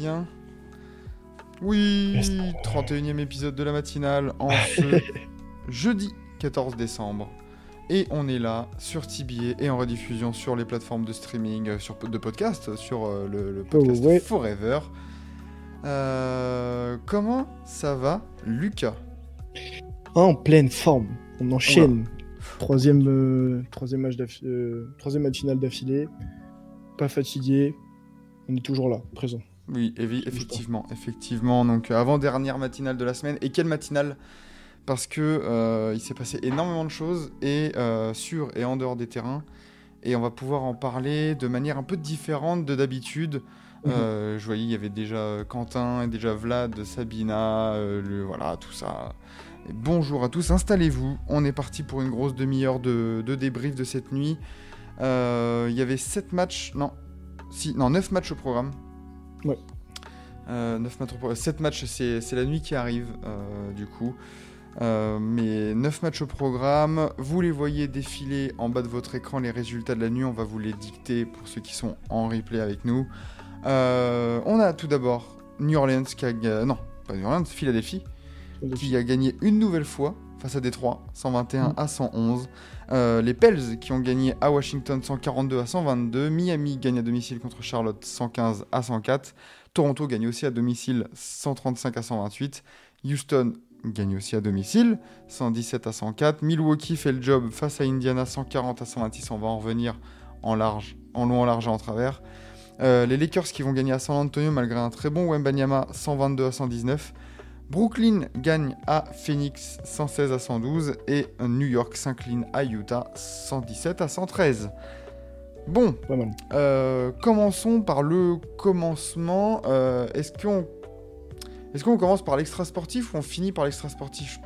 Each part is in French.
Bien Oui 31e épisode de la matinale en ce jeudi 14 décembre. Et on est là sur TBA et en rediffusion sur les plateformes de streaming, euh, sur, de podcast, sur euh, le, le podcast Oh, ouais. Forever. Euh, comment ça va, Lucas? En pleine forme. On enchaîne. Troisième, euh, troisième, match troisième matinale d'affilée. Pas fatigué. On est toujours là, présent. Oui, effectivement, effectivement. Donc, avant dernière matinale de la semaine. Et quelle matinale? Parce que euh, il s'est passé énormément de choses et euh, sur et en dehors des terrains. Et on va pouvoir en parler de manière un peu différente de d'habitude. Euh, je voyais, il y avait déjà Quentin, et déjà Vlad, Sabina, euh, le, voilà, tout ça. Et bonjour à tous, installez-vous. On est parti pour une grosse demi-heure de, de débrief de cette nuit. Euh, Il y avait 7 matchs, non, si, non, 9 matchs au programme. Ouais. Euh, 9 matchs au programme. 7 matchs, c'est la nuit qui arrive, euh, du coup. Euh, mais 9 matchs au programme. Vous les voyez défiler en bas de votre écran, les résultats de la nuit. On va vous les dicter pour ceux qui sont en replay avec nous. Euh, on a tout d'abord New Orleans qui a. Non, pas New Orleans, Philadelphie qui a gagné une nouvelle fois face à Détroit, 121 Mm. à 111. Euh, les Pels qui ont gagné à Washington 142 à 122. Miami gagne à domicile contre Charlotte 115 à 104. Toronto gagne aussi à domicile 135 à 128. Houston gagne aussi à domicile 117 à 104. Milwaukee fait le job face à Indiana 140 à 126. On va en revenir en large, en long, en large et en travers. Euh, les Lakers qui vont gagner à San Antonio malgré un très bon Wembanyama 122 à 119. Brooklyn gagne à Phoenix 116 à 112 et New York s'incline à Utah 117 à 113. Bon, euh, commençons par le commencement. Euh, Est-ce qu'on est qu'on commence par l'extra sportif ou on finit par l'extra sportif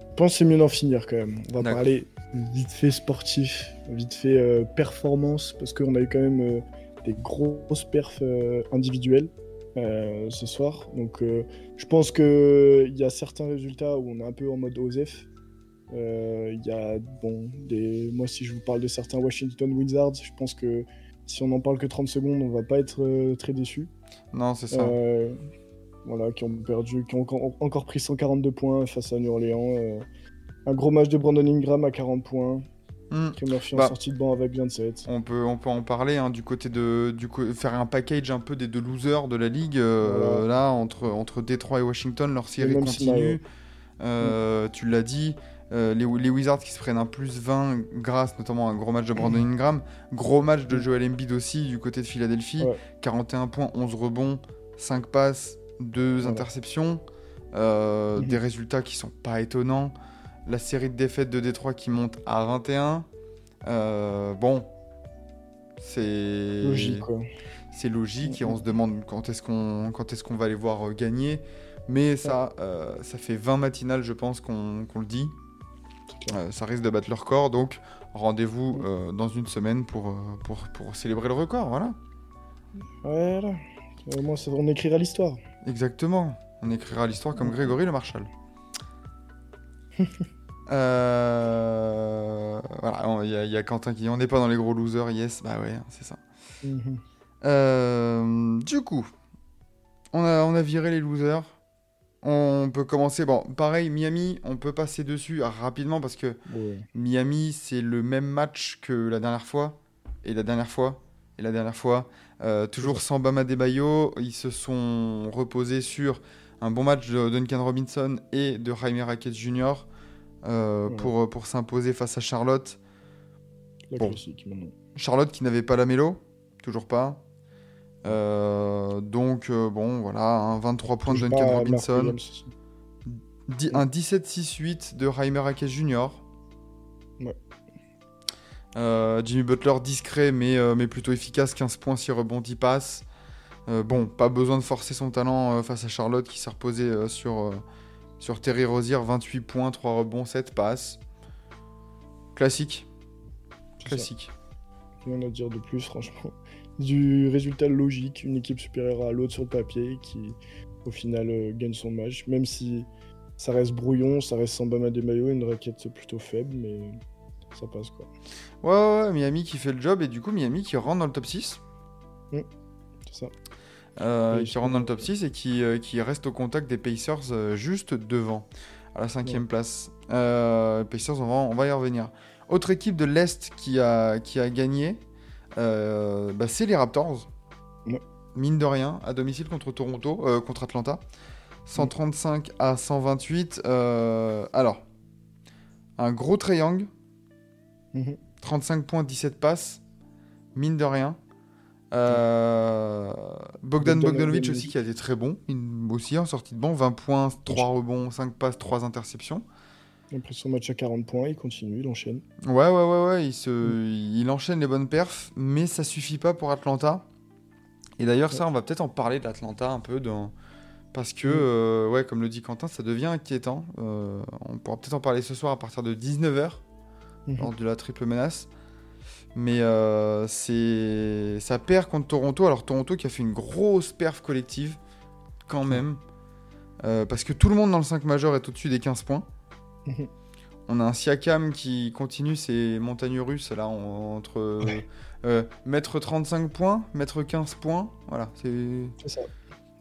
Je pense que c'est mieux d'en finir quand même. On va parler vite fait sportif, vite fait euh, performance, parce qu'on a eu quand même des grosses perfs individuelles euh, ce soir. Donc euh, je pense qu'il y a certains résultats où on est un peu en mode OSEF. Euh, Il y a, bon, des... moi si je vous parle de certains Washington Wizards, je pense que si on n'en parle que 30 secondes, on va pas être très déçu. Non, c'est ça. Voilà, qui ont perdu, qui ont encore- encore pris 142 points face à New Orleans. un gros match de Brandon Ingram à 40 points. Murphy Bah. en sortie de banc avec 27. On peut, on peut en parler hein, du côté de du co- faire un package un peu des deux losers de la ligue euh, Voilà. là entre entre Détroit et Washington leur série continue. Euh, Tu l'as dit, euh, les, les Wizards qui se prennent un plus 20 grâce notamment à un gros match de Brandon Ingram, gros match de Joel Embiid aussi du côté de Philadelphie, Ouais. 41 points, 11 rebonds, 5 passes, 2 Voilà. interceptions, euh, Mhm. des résultats qui sont pas étonnants. La série de défaites de Détroit qui monte à 21. Euh, bon, c'est Logique, quoi. c'est logique et on se demande quand est-ce qu'on quand est-ce qu'on va les voir euh, gagner. Mais ça, euh, ça fait 20 matinales, je pense qu'on le dit. Euh, ça risque de battre le record, donc rendez-vous dans une semaine pour, pour, pour célébrer le record, voilà. Voilà. Au moins, on écrira l'histoire. Exactement. On écrira l'histoire comme Grégory le Marshal. Euh, voilà, il y, a- il y a Quentin qui dit on n'est pas dans les gros losers, yes, bah ouais, c'est ça. Mhm. Euh, du coup, on a, on a viré les losers. On peut commencer. Bon, pareil, Miami, on peut passer dessus rapidement parce que. Miami, c'est le même match que la dernière fois. Et la dernière fois. Et la dernière fois. Euh, toujours sans Bama Debayo. Ils se sont reposés sur un bon match de Duncan Robinson et de Jaime Raquez Jr. euh, Ouais. pour, pour s'imposer face à Charlotte. La Bon. classique, maintenant. Charlotte qui n'avait pas la mélo, toujours pas. Euh, donc, euh, bon, voilà, hein, 23 points de Duncan Robinson, un 17-6-8 de Jaime Raquez Jr. Ouais. Euh, Jimmy Butler discret mais, euh, mais plutôt efficace, 15 points, 6 rebonds, 10 passes. Euh, bon, pas besoin de forcer son talent euh, face à Charlotte qui s'est reposé euh, sur, sur Terry Rozier, 28 points, 3 rebonds, 7 passes. Classique. Classique. Rien à dire de plus, franchement. Du résultat logique, une équipe supérieure à l'autre sur le papier qui, au final, gagne son match. Même si ça reste brouillon, ça reste sans Bama des maillots, une raquette plutôt faible, mais ça passe quoi. Ouais, ouais, ouais, Miami qui fait le job et du coup Miami qui rentre dans le top 6. C'est ça. Euh, qui rentre dans le top 6 et qui, euh, qui reste au contact des Pacers euh, juste devant, à la cinquième place. Euh, Pacers, on va, on va y revenir. Autre équipe de l'Est qui a, qui a gagné, bah, c'est les Raptors. Ouais. Mine de rien, à domicile contre Toronto, contre Atlanta. 135 à 128. euh, alors, un gros triangle, Mhm. 35 points, 17 passes. Mine de rien. Euh, Bogdan Bogdan Bogdanovic aussi qui a été très bon, aussi en sortie de banc, 20 points, 3 rebonds, 5 passes, 3 interceptions. Après son match à 40 points, il continue, il enchaîne. Ouais, ouais, ouais, ouais, il, se... il enchaîne les bonnes perfs, mais ça suffit pas pour Atlanta. Et d'ailleurs, ça, on va peut-être en parler d'Atlanta un peu, dans... parce que, Mm. euh, ouais, comme le dit Quentin, ça devient inquiétant. Euh, on pourra peut-être en parler ce soir à partir de 19h, Mhm. lors de la triple menace. Mais euh, c'est ça perd contre Toronto. Alors Toronto qui a fait une grosse perf collective, quand même. Euh, parce que tout le monde dans le 5 majeur est au-dessus des 15 points. On a un Siakam qui continue ses montagnes russes là en- entre euh, euh, mettre 35 points, mettre 15 points. Voilà, c'est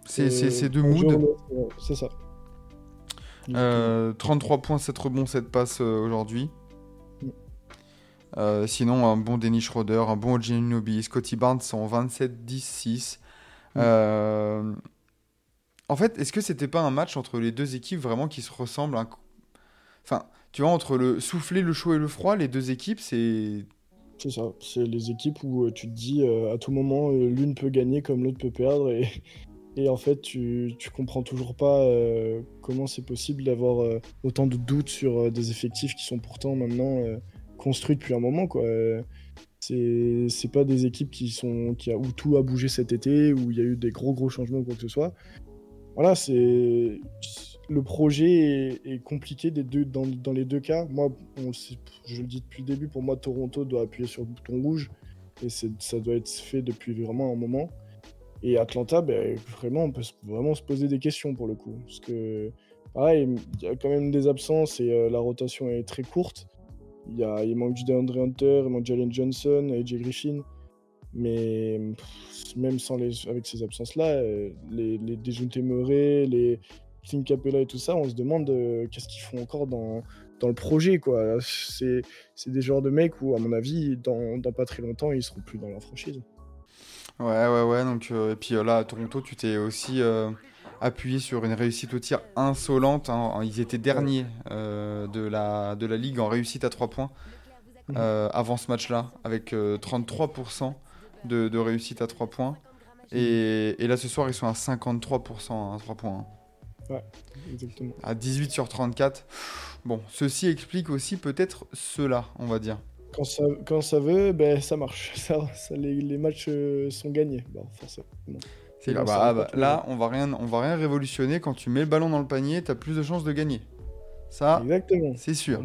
C'est deux moods. C'est ça. Euh, 33 points, 7 rebonds, 7 passes euh, aujourd'hui. Euh, sinon, un bon Dennis Schroeder, un bon Ginobili, Scotty Barnes sont en 27, 10, 6. Mm. Euh, En fait, est-ce que c'était pas un match entre les deux équipes vraiment qui se ressemblent un- Enfin, tu vois, entre le souffler, le chaud et le froid, les deux équipes, c'est. C'est ça. C'est les équipes où euh, tu te dis euh, à tout moment l'une peut gagner comme l'autre peut perdre et, et en fait tu, tu comprends toujours pas comment c'est possible d'avoir autant de doutes sur des effectifs qui sont pourtant maintenant construits depuis un moment quoi. C'est c'est pas des équipes qui sont qui a, où tout a bougé cet été où il y a eu des gros gros changements ou quoi que ce soit. Voilà, c'est le projet est, compliqué des deux, dans, dans les deux cas. Moi, je le dis depuis le début, pour moi, Toronto doit appuyer sur le bouton rouge et ça doit être fait depuis vraiment un moment. Et Atlanta, ben, vraiment, on peut vraiment se poser des questions pour le coup. Parce que, il y a quand même des absences et euh, la rotation est très courte. Il, manque du DeAndre Hunter, il manque Jalen Johnson, AJ Griffin. Mais même sans les, avec ces absences-là, euh, les, les Murray, les Clint Capella et tout ça, on se demande euh, qu'est-ce qu'ils font encore dans, dans le projet. quoi. C'est des genres de mecs où, à mon avis, dans, dans pas très longtemps, ils seront plus dans la franchise. Ouais, ouais, ouais. Donc, euh, et puis là, à Toronto, tu t'es aussi appuyé sur une réussite au tir insolente. hein. Ils étaient derniers euh, de, la, de la ligue en réussite à 3 points Mhm. euh, avant ce match-là, avec euh, 33% de, de réussite à 3 points. Et, et là, ce soir, ils sont à 53% à 3 points. hein. Exactement. À 18 sur 34. Bon, ceci explique aussi peut-être cela, on va dire. Quand ça, quand ça veut, ben, ça marche. Ça, ça- les, les matchs euh, sont gagnés. Bon, forcément. C'est là, bah, ah, bah, là, on va rien, on va rien révolutionner. Quand tu mets le ballon dans le panier, t'as plus de chances de gagner. Ça, Exactement. c'est sûr.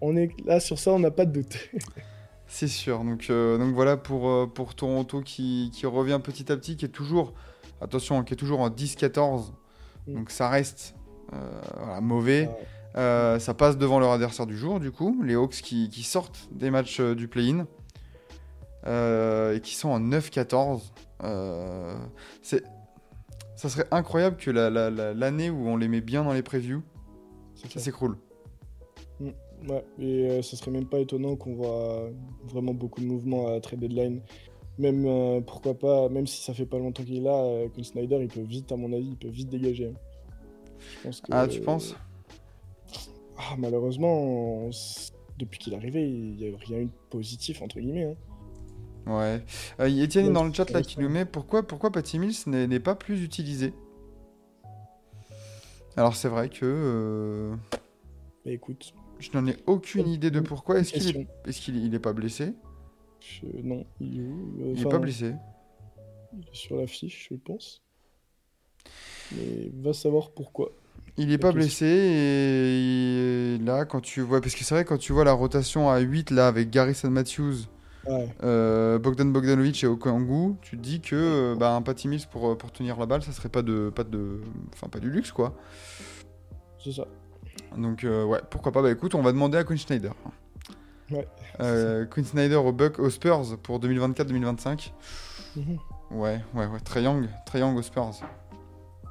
On est là sur ça, on n'a pas de doute. C'est sûr. Donc, euh, donc voilà pour, euh, pour Toronto qui, qui revient petit à petit, qui est toujours, attention, qui est toujours en 10-14. Mm. Donc ça reste euh, voilà, mauvais. Ah, ça passe devant leur adversaire du jour, du coup, les Hawks qui, qui sortent des matchs du play-in et qui sont en 9-14. Euh, c'est- ça serait incroyable que la- la- la- l'année où on les met bien dans les previews, ça ça. s'écroule. Ouais, et euh, ce serait même pas étonnant qu'on voit vraiment beaucoup de mouvements à trade deadline. Même, euh, pourquoi pas, même si ça fait pas longtemps qu'il est là, euh, que Snyder, il peut vite, à mon avis, il peut vite dégager. Je pense que- Ah, tu penses? Ah, malheureusement, on depuis qu'il est arrivé, il n'y a rien eu de positif, entre guillemets. hein. Ouais. Euh, Etienne est Ouais, dans le chat là qui nous met pourquoi, pourquoi Patty Mills n'est n'est pas plus utilisé? Alors c'est vrai que euh, Mais écoute, je n'en ai aucune idée de pourquoi. Est-ce qu'il est, est, qu'il il est pas blessé? Je- Non, il est où? Euh, Il est enfin, pas blessé. il est sur la fiche, je pense. Mais va savoir pourquoi. Il est La pas blessé et là quand tu vois parce que c'est vrai quand tu vois la rotation à 8 là avec Garrison Matthews, Ouais, euh, Bogdan Bogdanovic et Okongwu, tu te dis que euh, bah, un Patty Mills pour, euh, pour tenir la balle, ça serait pas de pas de enfin pas du luxe quoi. c'est ça. Donc euh, ouais, pourquoi pas Bah écoute, on va demander à Quinn Schneider. Ouais. Euh, Quinn Snyder au Buck aux Spurs pour 2024-2025. Mhm. Ouais, ouais, ouais. Trae Young, Trae Young aux Spurs.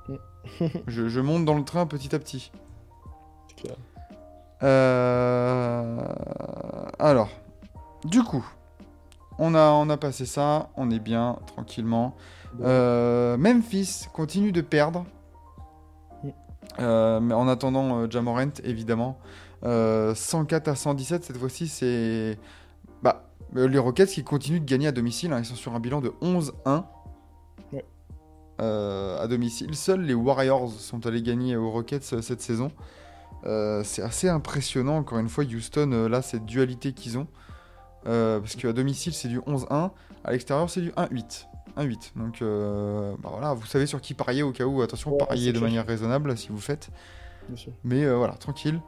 Mm. je, je monte dans le train petit à petit. Clair. Euh, Alors, du coup, on a, on a passé ça, on est bien, tranquillement. Euh, Memphis continue de perdre. Euh, mais en attendant, euh, Jamorant, évidemment. Euh, 104 à 117, cette fois-ci, c'est. Bah, les Rockets qui continuent de gagner à domicile. hein, ils sont sur un bilan de 11-1 Ouais. euh, à domicile. Seuls les Warriors sont allés gagner aux Rockets cette saison. Euh, c'est assez impressionnant, encore une fois, Houston, euh, là, cette dualité qu'ils ont. Euh, parce qu'à domicile, c'est du 11-1. À l'extérieur, c'est du 1-8. 1-8. Donc, euh, bah voilà, vous savez sur qui parier au cas où. Attention, Ouais, c'est de manière raisonnable si vous faites. Bien sûr. Mais euh, voilà, tranquille.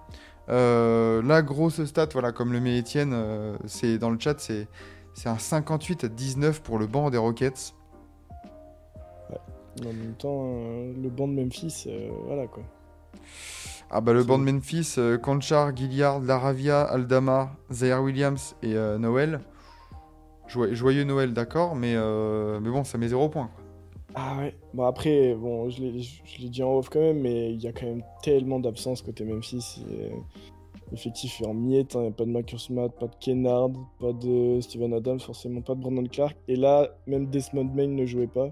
La grosse stat, voilà, comme le met Étienne, c'est dans le chat, c'est c'est un 58 à 19 pour le banc des Rockets. Mais En même temps, le banc de Memphis, voilà quoi. Ah bah le banc de Memphis, euh, Conchar, Gilliard, Laravia, Aldama, Zaire Williams et euh, Noël. Joyeux, joyeux Noël, d'accord, mais, euh, mais bon, ça met 0 points. quoi. Ah ouais. Bon après, bon, je l'ai dit en off quand même, mais il y a quand même tellement d'absences côté Memphis. et, euh, L'effectif est en miettes, hein, pas de Marcus Smart, pas de Kennard, pas de Steven Adams, forcément pas de Brandon Clark. Et là, même Desmond Main ne jouait pas.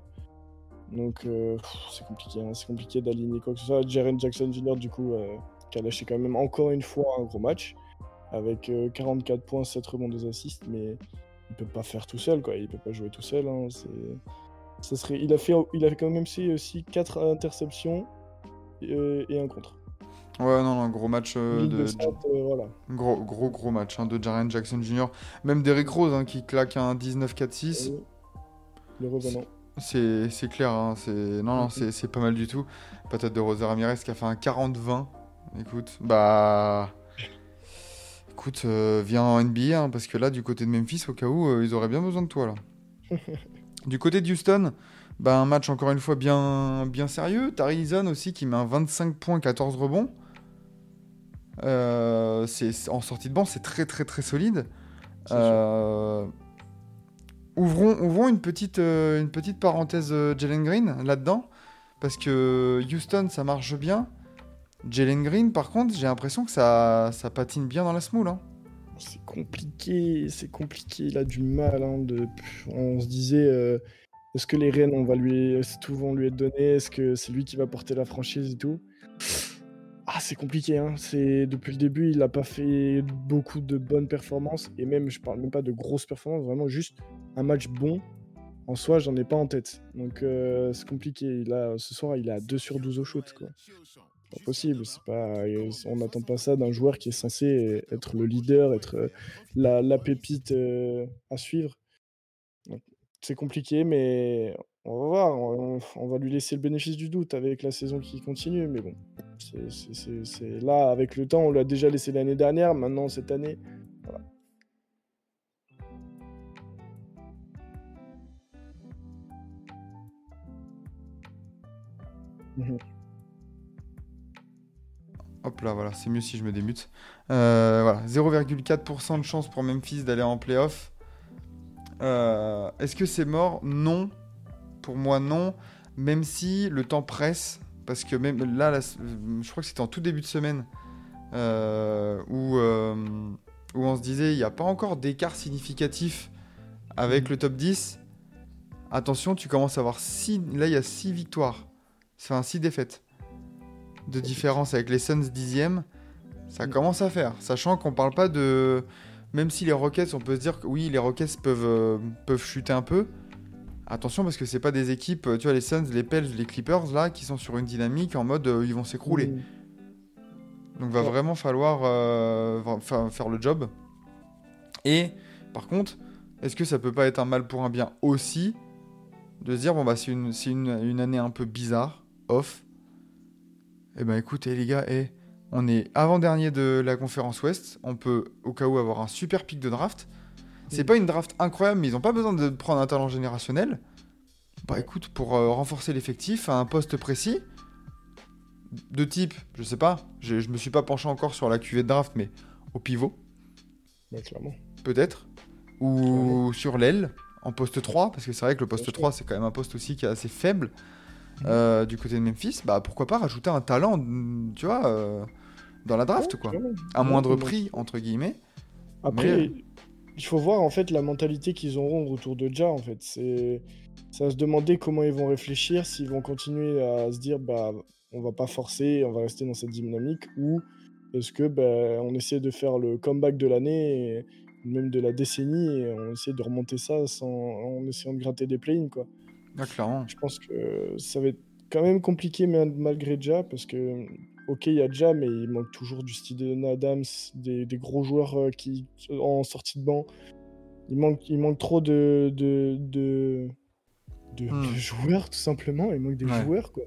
Donc euh, c'est compliqué, hein, c'est compliqué d'aligner quoi que ce soit. Jaren Jackson Jr. du coup, euh, qui a lâché quand même encore une fois un gros match, avec euh, 44 points, 7 rebonds, 2 assists, mais il peut pas faire tout seul, quoi. Il peut pas jouer tout seul. hein, c'est... Ça serait... il, a fait... il a quand même fait aussi 4 interceptions euh, et un contre. Ouais, non, non, gros match euh, de, euh, voilà. Gros, gros, gros match hein, de Jaren Jackson Jr. Même Derrick Rose hein, qui claque un 19-4-6. Euh, Le revenant. C'est clair, hein, c'est non, non, c'est pas mal du tout. Patate de Rosa Ramirez qui a fait un 40-20. Écoute, bah. Écoute, euh, viens en NBA, hein, parce que là, du côté de Memphis, au cas où, euh, ils auraient bien besoin de toi, là. du côté de Houston, bah, un match encore une fois bien, bien sérieux. Tari Eason aussi qui met un 25 points, 14 rebonds. Euh, c'est en sortie de banc, c'est très très très solide. Euh, ouvrons, une petite, euh, une petite parenthèse euh, Jalen Green là-dedans, parce que Houston ça marche bien. Jalen Green, par contre, j'ai l'impression que ça, ça patine bien dans la smoule. hein. C'est compliqué, c'est compliqué. Il a du mal. hein. On se disait, euh, est-ce que les rênes, on va lui, tout vont lui être donné? Est-ce que c'est lui qui va porter la franchise et tout? Ah, c'est compliqué. Hein. C'est depuis le début, il n'a pas fait beaucoup de bonnes performances et même, je parle même pas de grosses performances, vraiment juste un match bon. En soi, j'en ai pas en tête. Donc euh, c'est compliqué. Là, ce soir, il à 2 sur 12 au shoot. Quoi. Pas possible. C'est pas, on n'attend pas ça d'un joueur qui est censé être le leader, être euh, la, pépite euh, à suivre. C'est compliqué, mais on va voir. On va lui laisser le bénéfice du doute avec la saison qui continue. Mais bon, c'est- là, avec le temps, on l'a déjà laissé l'année dernière. Maintenant, cette année, voilà. Mhm. Hop là, voilà, c'est mieux si je me démute. Euh, voilà, 0,4% de chance pour Memphis d'aller en playoff. Euh, Est-ce que c'est mort? Non. Pour moi, non. Même si le temps presse, parce que même là, je crois que c'était en tout début de semaine, euh, où, euh, où on se disait il n'y a pas encore d'écart significatif avec le top 10. Attention, tu commences à avoir 6. Là, il y a 6 victoires. Enfin, 6 défaites de différence avec les Suns dixième, ça Mm. commence à faire. Sachant qu'on parle pas de. Même si les Rockets, on peut se dire que oui, les Rockets peuvent, euh, peuvent chuter un peu. Attention parce que c'est pas des équipes, euh, tu vois, les Suns, les Pels, les Clippers là, qui sont sur une dynamique en mode euh, ils vont s'écrouler. Mhm. Donc va Ouais. vraiment falloir euh, fa- faire le job. Et par contre, est-ce que ça peut pas être un mal pour un bien aussi de se dire bon bah c'est une, c'est une, une année un peu bizarre, off. Eh ben écoutez les gars, eh, on est avant-dernier de la conférence Ouest, on peut au cas où avoir un super pic de draft. C'est pas une draft incroyable, mais ils ont pas besoin de prendre un talent générationnel. Bah écoute, pour euh, renforcer l'effectif à un poste précis, de type, je sais pas, je, je me suis pas penché encore sur la cuvée de draft, mais au pivot, Ouais, clairement. peut-être, ou sur l'aile, en poste 3, parce que c'est vrai que le poste Bien sûr. 3, c'est quand même un poste aussi qui est assez faible euh, du côté de Memphis, bah pourquoi pas rajouter un talent, tu vois, euh, dans la draft, Ouais, quoi. À moindre prix, entre guillemets. Après, Mais- il faut voir en fait la mentalité qu'ils auront autour de Ja. En fait, c'est ça se demander comment ils vont réfléchir, s'ils vont continuer à se dire bah on va pas forcer, on va rester dans cette dynamique, ou est-ce que bah, on essaie de faire le comeback de l'année, même de la décennie, et on essaie de remonter ça sans en essayant de gratter des play quoi. Ah, clairement. Je pense que ça va être quand même compliqué mais malgré Ja parce que ok il y a Ja mais il manque toujours du Steven Adams, des, des gros joueurs euh, qui en sortie de banc. Il manque, il manque trop de de, de, de- Hmm. de joueurs tout simplement. Il manque des Ouais. joueurs quoi.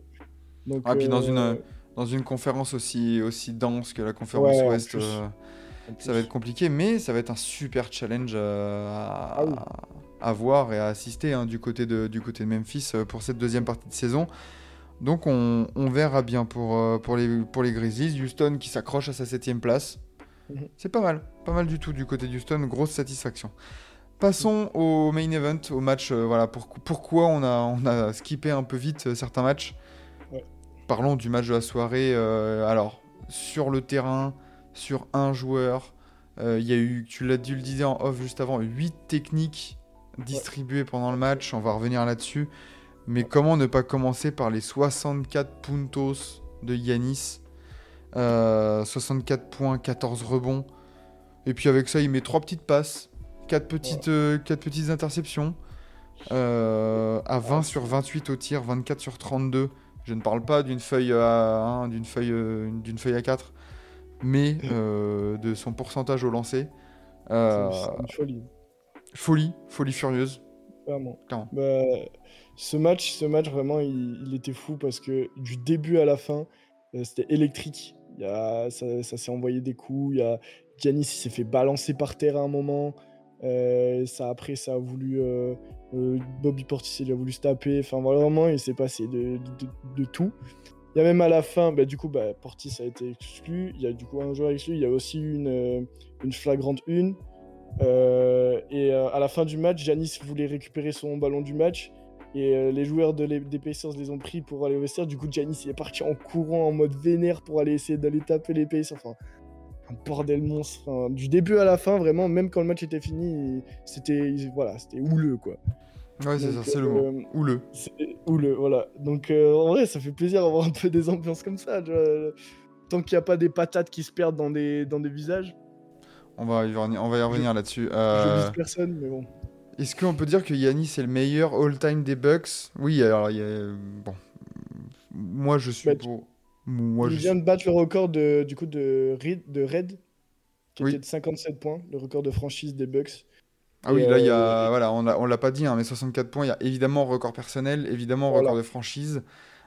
Donc, Ah, puis dans une, euh, Dans une conférence aussi, aussi dense que la conférence Ouais, Ouest, euh, ça va être compliqué, mais ça va être un super challenge euh, à, Ah oui. à voir et à assister hein, du, côté de, du côté de Memphis euh, pour cette deuxième partie de saison. Donc on, on verra bien pour, euh, pour, les, pour les Grizzlies. Houston qui s'accroche à sa septième place. Mhm. C'est pas mal, pas mal du tout du côté d'Houston, grosse satisfaction. Passons au main event, au match. euh, voilà, pour- pourquoi on a, on a skippé un peu vite euh, certains matchs. Ouais. Parlons du match de la soirée. euh, alors, sur le terrain, sur un joueur, il y a eu, tu l'as dit, le disais en off juste avant, 8 techniques distribuées pendant le match. On va revenir là-dessus. Mais comment ne pas commencer par les 64 puntos de Yanis Euh, 64 points, 14 rebonds. Et puis avec ça, il met 3 petites passes, 4 petites, euh, quatre petites interceptions. euh, à 20 sur 28 au tir, 24 sur 32. Je ne parle pas d'une feuille à 1, d'une feuille, euh, d'une feuille à 4, mais euh, de son pourcentage au lancer. Euh, C'est une folie. folie, folie furieuse. Clairement. Clairement. Bah, ce match, ce match vraiment, il, était fou parce que du début à la fin, euh, c'était électrique. Il y a, ça s'est envoyé des coups. Il y a Giannis, s'est fait balancer par terre à un moment. Euh, ça après, ça a voulu euh, Bobby Portis, il a voulu se taper. Enfin vraiment, il s'est passé de, tout. Il y a même à la fin, bah, du coup, bah, Portis a été exclu. Il y a du coup un joueur exclu. Il y a aussi une, une flagrante une. Et à la fin du match, Janis voulait récupérer son ballon du match. Et euh, les joueurs de les, des Pacers les ont pris pour aller au vestiaire. Du coup, Janis il est parti en courant en mode vénère pour aller essayer d'aller taper les Pacers. Enfin, un bordel monstre. Enfin, du début à la fin, vraiment, même quand le match était fini, c'était il- voilà, c'était houleux quoi. Ouais, c'est ça, c'est le euh, mot. Houleux. C'est houleux, voilà. Donc euh, en vrai, ça fait plaisir d'avoir un peu des ambiances comme ça. vois. Tant qu'il n'y a pas des patates qui se perdent dans des, dans des visages, On va y revenir, on va y revenir là-dessus. je Euh, vise personne, mais bon. Est-ce qu'on peut dire que Yanis est le meilleur all-time des Bucks? Oui, alors il y a... Bon. Moi, je suis Bah, pour... Moi, il je vient suis... de battre le record de, du coup de Red, de Red qui Oui. était de 57 points, le record de franchise des Bucks. Ah oui, Et, là, il y euh, a... Voilà, on l'a on l'a pas dit, hein, mais 64 points, il y a évidemment record personnel, évidemment Voilà. record de franchise.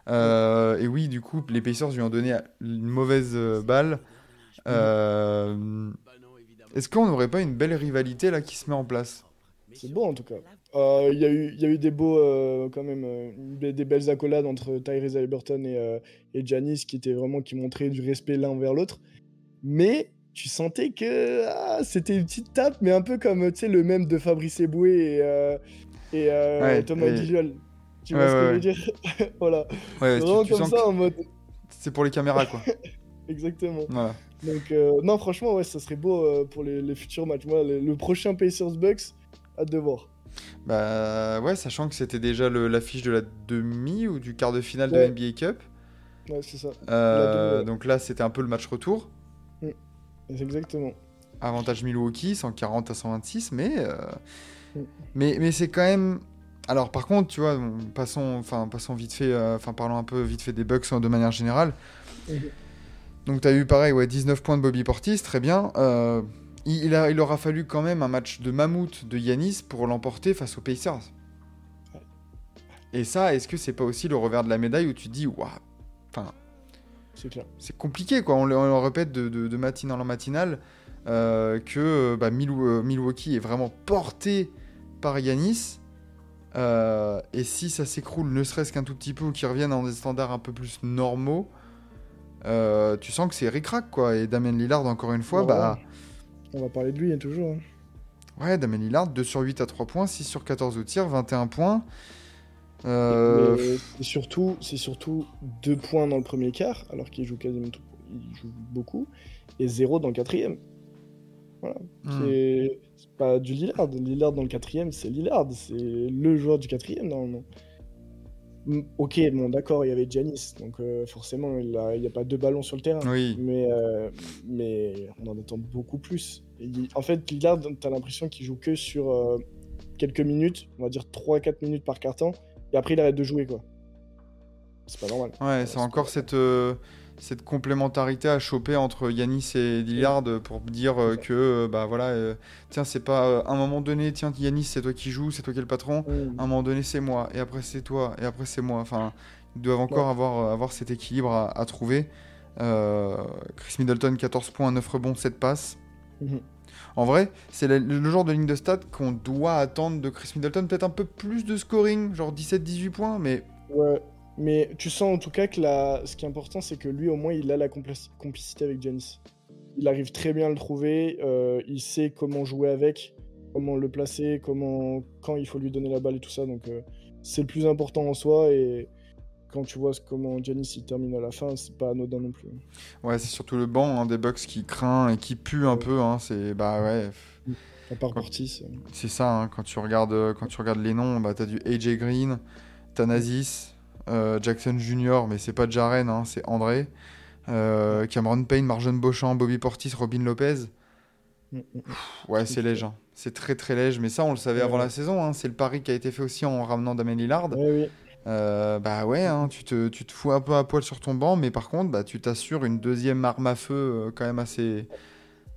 Euh, et oui, du coup, les Pacers lui ont donné une mauvaise euh, balle. Euh, Est-ce qu'on n'aurait pas une belle rivalité là qui se met en place? C'est beau en tout cas. Euh, Il y, a eu- il y a eu des beaux, euh, quand même, euh, des, des belles accolades entre Tyrese Haliburton et, euh, et Giannis qui étaient vraiment qui montraient du respect l'un envers l'autre. Mais tu sentais que ah, c'était une petite tape, mais un peu comme tu sais le même de Fabrice Eboué et, euh, et euh, Ouais, Thomas et-. Tu Ouais, vois ce que ouais, je veux dire Voilà. Ouais, C'est tu, vraiment tu comme ça en mode. c'est pour les caméras quoi. Exactement. Voilà. Donc, euh, non, franchement, ouais, ça serait beau euh, pour les, les futurs matchs. Moi, le prochain Pacers Bucks, hâte de voir. Bah ouais, sachant que c'était déjà l'affiche de la demi ou du quart de finale Ouais. de NBA Cup. Ouais, c'est ça. Euh, demi, ouais. Donc là, c'était un peu le match retour. C'est exactement. Avantage Milwaukee, 140 à 126, mais euh, Mm. mais, mais c'est quand même. Alors par contre, tu vois, bon, passons, enfin passons vite fait, euh, enfin parlons un peu vite fait des Bucks hein, de manière générale. Mhm. Donc tu as eu pareil, ouais, 19 points de Bobby Portis, très bien. Il, a- il aura fallu quand même un match de mammouth de Yanis pour l'emporter face aux Pacers. Et ça, est-ce que c'est pas aussi le revers de la médaille où tu te dis, waouh, enfin, C'est compliqué quoi. On le, on le répète de, de, de matinale en matinale euh, que bah, euh, Milwaukee est vraiment porté par Yanis. Euh, et si ça s'écroule, ne serait-ce qu'un tout petit peu, ou qu'ils reviennent dans des standards un peu plus normaux, euh, tu sens que c'est ric-rac quoi. Et Damien Lillard, encore une fois, Ouais. bah On va parler de lui hein, toujours. hein. ouais, Damien Lillard, 2 sur 8 à 3 points, 6 sur 14 au tir, 21 points. Euh, c'est surtout, c'est surtout deux points dans le premier quart, alors qu'il joue quasiment tout, il joue beaucoup, et zéro dans le quatrième. Voilà. C'est c'est pas du Lillard. Lillard dans le quatrième, c'est Lillard. C'est le joueur du quatrième, normalement. Ok, bon, d'accord, il y avait Giannis, donc euh, forcément, il n'y a, pas deux ballons sur le terrain. Oui, Mais, euh, mais on en attend beaucoup plus. Il- en fait, Lillard, t'as l'impression qu'il joue que sur euh, quelques minutes, on va dire 3-4 minutes par carton, et après il arrête de jouer, quoi. C'est pas normal. Ouais, c'est encore cette, cette complémentarité à choper entre Yanis et Lillard pour dire euh, que, euh, bah voilà, euh, tiens, c'est pas euh, à un moment donné, tiens, Yanis, c'est toi qui joues, c'est toi qui es le patron. À un moment donné, c'est moi, et après, c'est toi, et après, c'est moi. Enfin, ils doivent encore Ouais. avoir, avoir cet équilibre à, à trouver. Euh, Chris Middleton, 14 points, 9 rebonds, 7 passes. Mhm. En vrai, c'est le, le genre de ligne de stats qu'on doit attendre de Chris Middleton. Peut-être un peu plus de scoring, genre 17-18 points, mais Ouais, mais tu sens en tout cas que la... ce qui est important, c'est que lui, au moins, il a la compli- complicité avec Giannis. Il arrive très bien à le trouver, euh, il sait comment jouer avec, comment le placer, comment... quand il faut lui donner la balle et tout ça. Donc, euh, c'est le plus important en soi. Et quand tu vois comment Giannis il termine à la fin, c'est pas anodin non plus. Ouais, c'est surtout le banc hein, des Bucks qui craint et qui pue un peu. Hein, c'est bah ouais, À part Portis. euh, c'est ça. hein, quand tu regardes, quand tu regardes les noms, bah t'as du AJ Green, Thanasis, euh, Jackson Jr. Mais c'est pas Jaren, hein, c'est André, euh, Cameron Payne, Marjon Beauchamp, Bobby Portis, Robin Lopez. mm, mm. Ouais, c'est léger. hein. C'est très très léger. Mais ça, on le savait Ouais, avant ouais. la saison. hein, C'est le pari qui a été fait aussi en ramenant Damien Lillard. Ouais. Euh, bah ouais, hein, tu, te, tu te fous un peu à poil sur ton banc, mais par contre, bah, tu t'assures une deuxième arme à feu euh, quand même assez,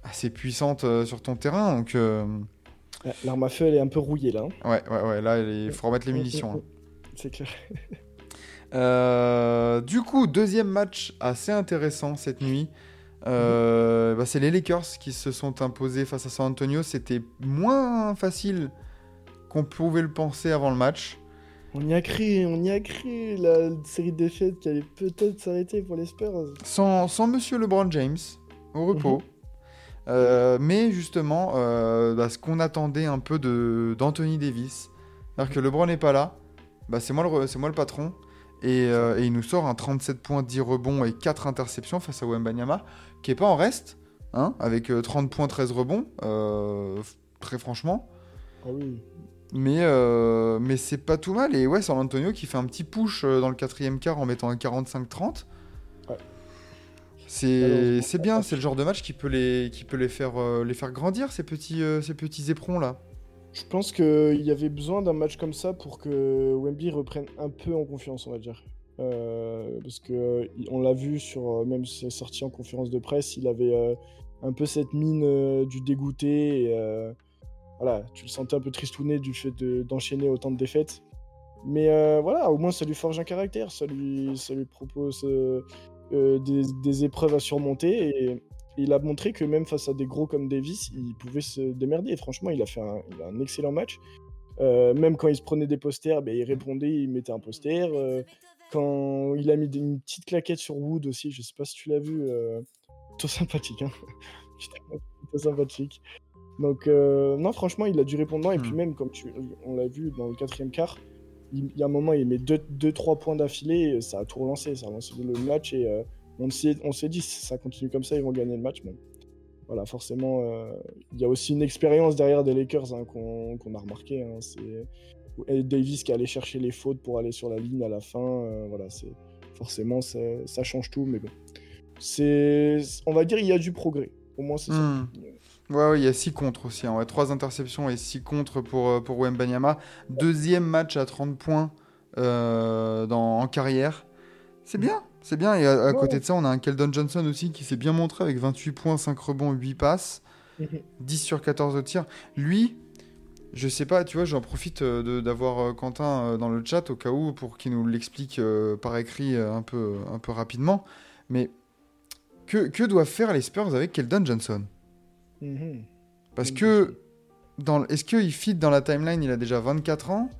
assez puissante euh, sur ton terrain. Donc, euh, L'arme à feu, elle est un peu rouillée là. hein. ouais, ouais, ouais, là, il faut remettre les Mm, munitions. mm, hein. mm. C'est clair. Euh, du coup, deuxième match assez intéressant cette nuit. Euh, bah, c'est les Lakers qui se sont imposés face à San Antonio. C'était moins facile qu'on pouvait le penser avant le match. On y a cru, on y a cru, la série de défaites qui allait peut-être s'arrêter pour les Spurs. sans, sans Monsieur LeBron James au repos. Euh, mais justement, euh, bah, ce qu'on attendait un peu d'Anthony Davis, c'est-à-dire que LeBron n'est pas là, bah, c'est moi, le moi le patron, et, euh, et il nous sort un 37 points, 10 rebonds et 4 interceptions face à Wembanyama, qui est pas en reste, hein, avec euh, 30 points, 13 rebonds, euh, très franchement. Ah oui. Mais, euh, mais c'est pas tout mal. Et ouais, San Antonio qui fait un petit push euh, dans le quatrième quart en mettant un 45-30. Ouais. C'est bien, c'est le genre de match qui peut les, qui peut les, faire, euh, les faire grandir, ces petits, euh, ces petits éperons là. Je pense qu'il y avait besoin d'un match comme ça pour que Wemby reprenne un peu en confiance, on va dire. Euh, parce que on l'a vu sur euh, même ses sorties en conférence de presse, il avait euh, un peu cette mine du dégoûté. Et, voilà, tu le sentais un peu tristouné du fait de- d'enchaîner autant de défaites. Mais voilà, au moins ça lui forge un caractère, ça lui, propose des, épreuves à surmonter. Il a montré que même face à des gros comme Davis, il pouvait se démerder. Et franchement, il a fait un, il a un excellent match. Euh, même quand il se prenait des posters, ben, il répondait, il mettait un poster. Euh, quand il a mis des- une petite claquette sur Wood aussi, je sais pas si tu l'as vu, euh, plutôt sympathique. Hein plutôt sympathique. Donc, euh, non, franchement, il a du répondant. Et puis, même, comme tu, on l'a vu dans le quatrième quart, il, il y a un moment, il met 2-3 points d'affilée. Ça a tout relancé. Ça a relancé le match. Et on s'est dit, si ça continue comme ça, ils vont gagner le match. Voilà, forcément, euh, il y a aussi une expérience derrière des Lakers hein, qu'on a remarqué. hein. c'est Davis qui allait chercher les fautes pour aller sur la ligne à la fin. euh, voilà, c'est forcément ça, change tout, mais bon, c'est, on va dire, il y a du progrès. Au moins, c'est Hmm. ça. Ouais, ouais, il y a 6 contre aussi. Hein. Ouais, 3 interceptions et 6 contre pour, euh, pour Wembanyama. Deuxième match à 30 points en carrière. C'est bien, c'est bien. Et à, à Ouais. côté de ça, on a un Keldon Johnson aussi qui s'est bien montré avec 28 points, 5 rebonds, 8 passes. Mhm. 10 sur 14 au tir. Lui, je sais pas, tu vois, j'en profite euh, d'avoir euh, Quentin euh, dans le chat au cas où pour qu'il nous l'explique par écrit un peu, un peu rapidement. Mais que, que doivent faire les Spurs avec Keldon Johnson? Mhm. Parce que, dans, est-ce qu'il fit dans la timeline Il a déjà 24 ans?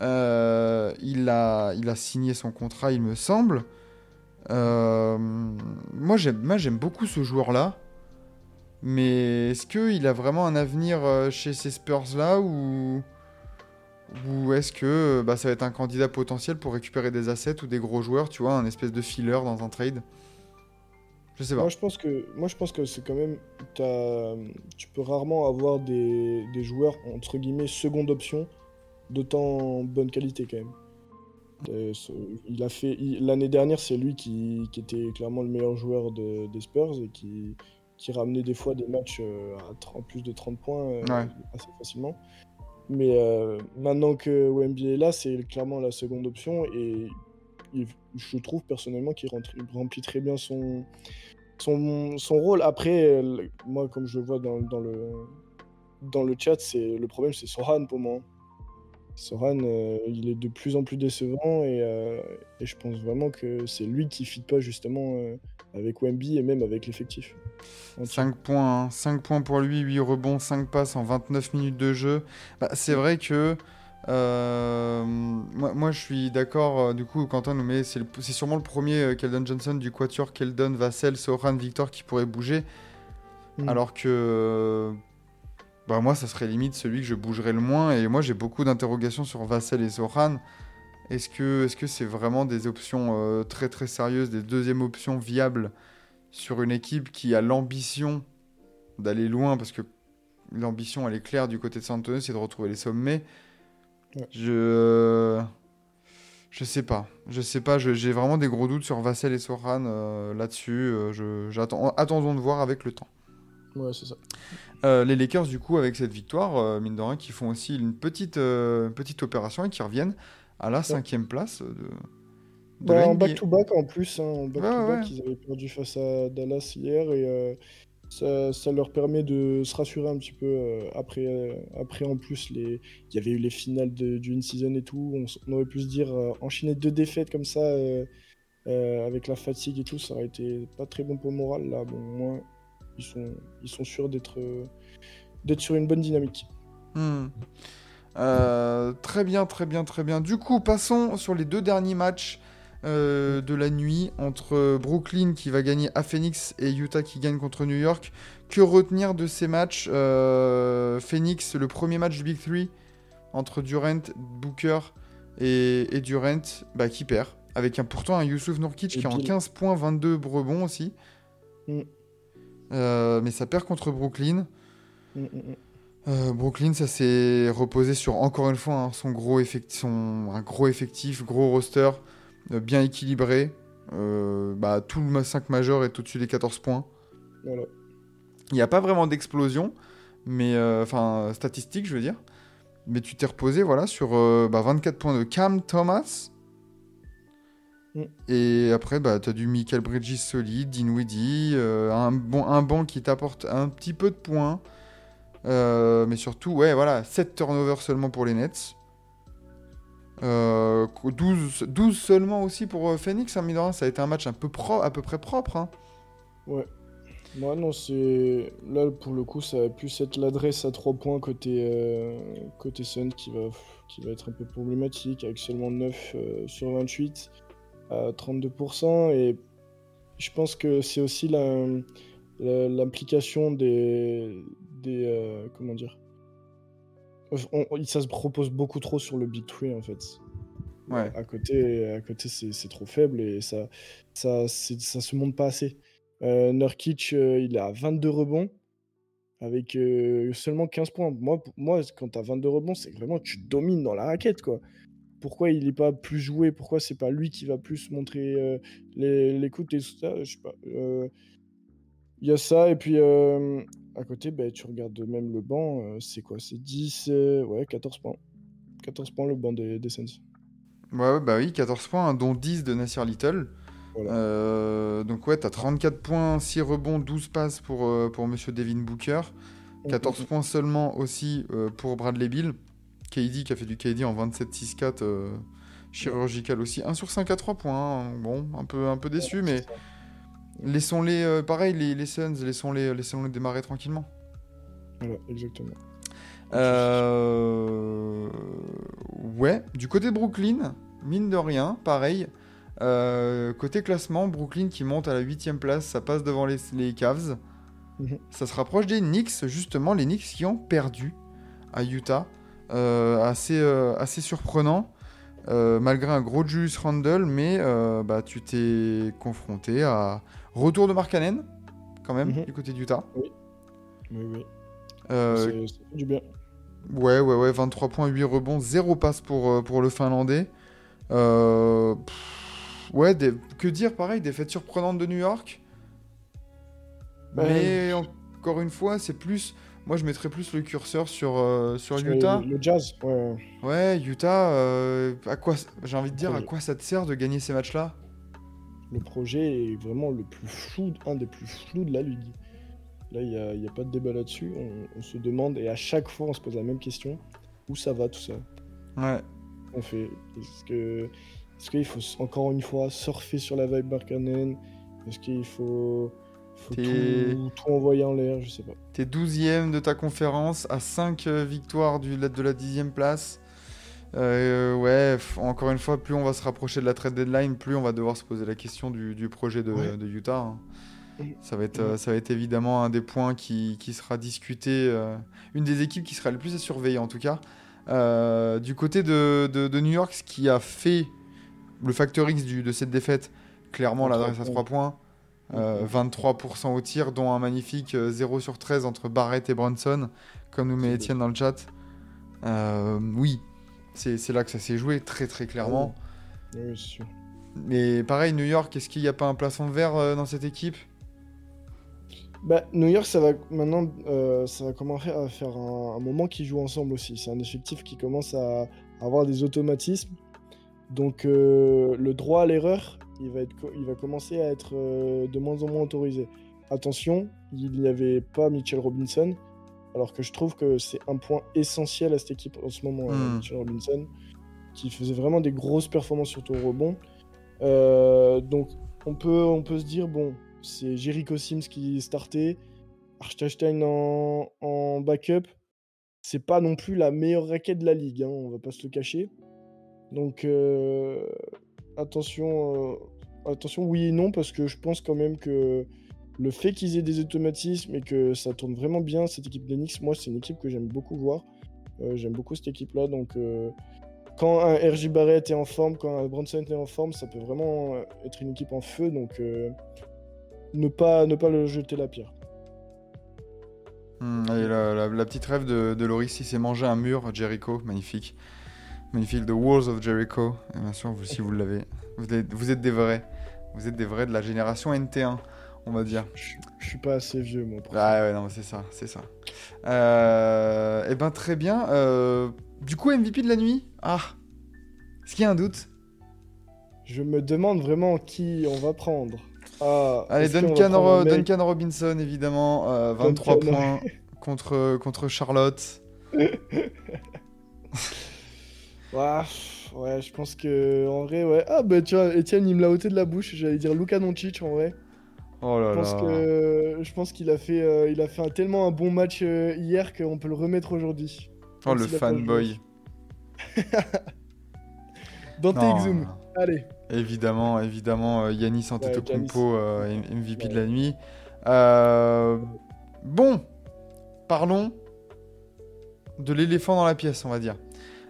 Euh, il, a, il a signé son contrat, il me semble. Euh, moi, j'aime, beaucoup ce joueur-là. Mais est-ce qu'il a vraiment un avenir euh, chez ces Spurs-là ou, ou est-ce que bah, ça va être un candidat potentiel pour récupérer des assets ou des gros joueurs, tu vois, un espèce de filler dans un trade? Je sais pas. Moi, je pense que, moi, je pense que c'est quand même. Tu peux rarement avoir des, des joueurs, entre guillemets, seconde option, d'autant bonne qualité quand même. Euh, ce- Il a fait l'année dernière, c'est lui qui, qui était clairement le meilleur joueur de- des Spurs et qui, qui ramenait des fois des matchs euh, à 30 plus de 30 points euh, Ouais. assez facilement. Mais euh, maintenant que Wemby est là, c'est clairement la seconde option et je trouve personnellement qu'il remplit très bien son, son, son rôle. Après, moi, comme je le vois dans, dans le, dans le chat, c'est le problème, c'est Sohan pour moi. Sohan, euh, il est de plus en plus décevant et, euh, et je pense vraiment que c'est lui qui ne fit pas justement euh, avec Wemby et même avec l'effectif. entier. 5 points, hein. 5 points pour lui, 8 rebonds, 5 passes en 29 minutes de jeu. Bah, c'est vrai que moi, moi, je suis d'accord. du coup, Quentin nous met, c'est sûrement le premier Keldon Johnson du quatuor Keldon, Vassell, Soran, Victor qui pourrait bouger. Mm. Alors que bah, moi, ça serait limite celui que je bougerais le moins. Et moi, j'ai beaucoup d'interrogations sur Vassell et Soran. Est-ce que c'est vraiment des options euh, très très sérieuses, des deuxièmes options viables sur une équipe qui a l'ambition d'aller loin? Parce que l'ambition elle est claire du côté de San Antonio, c'est de retrouver les sommets. Ouais. Je je sais pas, je sais pas, j'ai vraiment des gros doutes sur Vassell et Soran euh, là-dessus. euh, je- j'attends, attendons de voir avec le temps. Ouais, c'est ça. Euh, les Lakers, du coup, avec cette victoire, euh, mine de rien, qui font aussi une petite, euh, petite opération et qui reviennent à la cinquième place de, de Bah, en back-to-back en plus, hein, en back-to-back, ouais. ils avaient perdu face à Dallas hier et ça, ça leur permet de se rassurer un petit peu après, après en plus les... il y avait eu les finales de, du in-season et tout, on, on aurait pu se dire enchaîner deux défaites comme ça avec la fatigue et tout, ça aurait été pas très bon pour le moral là, bon moins ils sont, ils sont sûrs d'être euh, d'être sur une bonne dynamique. Hmm. Euh, très bien, très bien, très bien. Du coup, passons sur les deux derniers matchs euh, de la nuit entre Brooklyn qui va gagner à Phoenix et Utah qui gagne contre New York. Que retenir de ces matchs Euh, Phoenix, le premier match du Big Three entre Durant, Booker et, et Durant bah, qui perd. Avec un, pourtant un Youssouf Nourkic Et qui est en Bill. 15 points, 22 rebonds aussi. Mm. Euh, mais ça perd contre Brooklyn. Mm, mm, mm. Euh, Brooklyn, ça s'est reposé sur encore une fois hein, son gros effectif, son un gros effectif, gros roster, euh, bien équilibré. Bah, tout le 5 majeur est au-dessus des 14 points. Voilà. Il n'y a pas vraiment d'explosion, mais enfin statistique, je veux dire. Mais tu t'es reposé voilà sur bah, 24 points de Cam Thomas. Mm. Et après, bah, tu as du Michael Bridges solide, Dinwiddie, euh, un, bon, un banc qui t'apporte un petit peu de points. Euh, mais surtout, ouais, voilà, 7 turnovers seulement pour les Nets. Euh, 12, 12 seulement aussi pour euh, Phoenix, hein, mine de rien, ça a été un match un peu pro, à peu près propre. hein. Ouais. Moi, non, c'est. Là, pour le coup, ça va plus être l'adresse à 3 points côté, euh, côté Sun qui va, qui va être un peu problématique, avec seulement 9 euh, sur 28 à 32%. Et je pense que c'est aussi l'implication des. des euh, comment dire on- on- Ça se propose beaucoup trop sur le Big Three, en fait. Ouais. À côté, à côté c'est trop faible et ça, ça, ça se monte pas assez. Euh, Nurkic, euh, il à 22 rebonds avec euh, seulement 15 points. Moi, moi quand tu as 22 rebonds, c'est vraiment tu domines dans la raquette. quoi. Pourquoi il n'est pas plus joué Pourquoi c'est pas lui qui va plus montrer euh, les- l'écoute et tout ça Je sais pas. Euh, Il y a ça, et puis euh, à côté, bah, tu regardes même le banc, euh, c'est quoi C'est 10, euh, ouais, 14 points. 14 points le banc des, des Suns. Ouais, bah oui, 14 points, dont 10 de Nasir Little. Voilà. Euh, donc ouais, t'as 34 points, 6 rebonds, 12 passes pour, euh, pour Monsieur Devin Booker. 14 points seulement aussi euh, pour Bradley Bill. KD qui a fait du KD en 27-6-4 euh, chirurgical aussi. 1 sur 5 à 3 points. hein. Bon, un peu, un peu déçu, mais laissons-les, euh, pareil, les, les Suns, laissons-les laissons -les démarrer tranquillement. Voilà, exactement. Euh, Ouais, du côté de Brooklyn, mine de rien, pareil. Euh, côté classement, Brooklyn qui monte à la 8 place, ça passe devant les, les Cavs. Mhm. Ça se rapproche des Knicks, justement, les Knicks qui ont perdu à Utah. Euh, assez, euh, assez surprenant, euh, malgré un gros Julius Randle, mais bah, tu t'es confronté à retour de Mark quand même, Mhm. du côté d'Utah. Oui, oui. Euh, C'est- du bien. Ouais, ouais, ouais, 23 points, 8 rebonds, 0 passe pour, pour le Finlandais. Euh, pff, ouais, des- que dire, pareil, des fêtes surprenantes de New York. Mais encore une fois, c'est plus... Moi, je mettrais plus le curseur sur, euh, sur Sur Utah. Le, le jazz, ouais. Ouais, Utah, euh, à quoi... J'ai envie de dire, à quoi ça te sert de gagner ces matchs-là? Le projet est vraiment le plus flou, un des plus flous de la ligue. Là, il n'y a, y a pas de débat là-dessus. On, on se demande, et à chaque fois, on se pose la même question où ça va tout ça? Ouais. On fait Est-ce que est-ce qu'il faut encore une fois surfer sur la vibe Markkanen Est-ce qu'il faut T'es- tout, tout envoyer en l'air Je sais pas. T'es 12ème de ta conférence, à 5 victoires du, de la 10ème place. Euh, ouais, encore une fois, plus on va se rapprocher de la trade deadline, plus on va devoir se poser la question du, du projet de, Ouais. de Utah. hein. Ça va, être, euh, ça va être évidemment un des points qui, qui sera discuté, euh, une des équipes qui sera le plus à surveiller en tout cas. Euh, du côté de, de- de New York, ce qui a fait le facteur X du- de cette défaite, clairement l'adresse à points. 3 points. Euh, 23% au tir, dont un magnifique euh, 0 sur 13 entre Barrett et Brunson, comme nous met Étienne dans le chat. Euh, oui, c'est là que ça s'est joué, très très clairement. Oui, c'est sûr. Mais pareil, New York, est-ce qu'il n'y a pas un plafond de verre euh, dans cette équipe? Bah, New York, ça va maintenant, euh, ça va commencer à faire un, un moment qu'ils jouent ensemble aussi. C'est un effectif qui commence à avoir des automatismes. Donc, euh, le droit à l'erreur, il va être, il va commencer à être euh, de moins en moins autorisé. Attention, il n'y avait pas Mitchell Robinson, alors que je trouve que c'est un point essentiel à cette équipe en ce moment, euh, Mitchell Robinson, qui faisait vraiment des grosses performances sur ton rebond. Euh, donc, on peut, on peut se dire, bon, c'est Jericho Sims qui startait, Archstein en, en backup. C'est pas non plus la meilleure raquette de la ligue, hein, on va pas se le cacher. Donc, euh, attention, euh, attention, oui et non, parce que je pense quand même que le fait qu'ils aient des automatismes et que ça tourne vraiment bien, cette équipe d'Enix, moi, c'est une équipe que j'aime beaucoup voir. Euh, j'aime beaucoup cette équipe-là, donc euh, quand un RJ Barrett est en forme, quand un Bronson est en forme, ça peut vraiment être une équipe en feu, donc ne, pas, le jeter la pierre. Hmm, la, petite rêve de, de Loris, il s'est un mur, Jericho, magnifique. Magnifique, The Walls of Jericho. Et bien sûr, vous, si vous l'avez, vous êtes, vous êtes des vrais. Vous êtes des vrais de la génération NT1, on va dire. Je, je suis pas assez vieux, moi. pour. Ah ouais, non, mais c'est ça, c'est ça. Euh, eh ben très bien. Euh, du coup, MVP de la nuit Ah Est-ce qu'il y a un doute? Je me demande vraiment qui on va prendre. Ah, Allez, Duncan, Ro- Duncan Robinson, évidemment. euh, 23 Duncan. points contre, contre Charlotte. Pff, ouais, je pense que en vrai, ouais. Ah bah tu vois, Etienne, il me l'a ôté de la bouche. J'allais dire Luka Doncic en vrai. Oh là Je pense là. que je pense qu'il a fait, euh, il a fait un, tellement un bon match euh, hier qu'on peut le remettre aujourd'hui. Oh, le fanboy. Dante Non, Exum. Allez. Évidemment, évidemment, euh, Yanis Antetokounmpo, euh, MVP de Ouais. la nuit. Bon, parlons de l'éléphant dans la pièce, on va dire.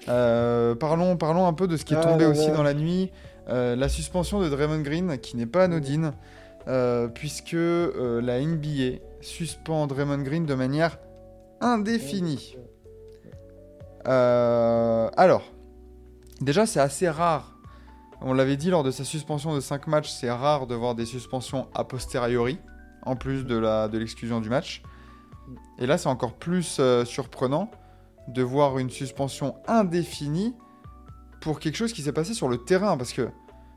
Euh, parlons, parlons un peu de ce qui est Ah tombé là aussi là. dans la nuit. Euh, la suspension de Draymond Green, qui n'est pas anodine, euh, puisque la NBA suspend Draymond Green de manière indéfinie. Alors, déjà, c'est assez rare. On l'avait dit lors de sa suspension de 5 matchs, c'est rare de voir des suspensions a posteriori, en plus de l'exclusion du match. Et là, c'est encore plus surprenant de voir une suspension indéfinie pour quelque chose qui s'est passé sur le terrain, parce que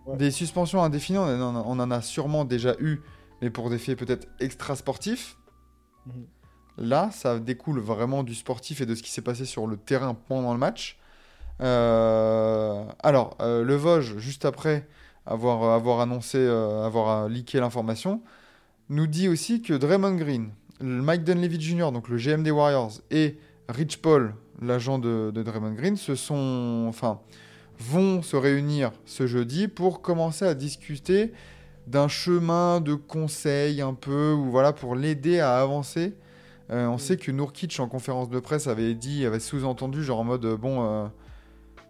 Ouais. Des suspensions indéfinies, on en, a, on en a sûrement déjà eu, mais pour des faits peut-être extra-sportifs. Mhm. Là, ça découle vraiment du sportif et de ce qui s'est passé sur le terrain pendant le match. Euh, alors, euh, le Vosges, juste après avoir, avoir annoncé, euh, avoir euh, leaké l'information, nous dit aussi que Draymond Green, Mike Dunleavy Jr., donc le GM des Warriors, et Rich Paul, l'agent de, de Draymond Green, se sont, enfin, vont se réunir ce jeudi pour commencer à discuter d'un chemin de conseil un peu, ou voilà, pour l'aider à avancer. Euh, on sait que Nourkic en conférence de presse avait dit, avait sous-entendu, genre en mode euh, bon,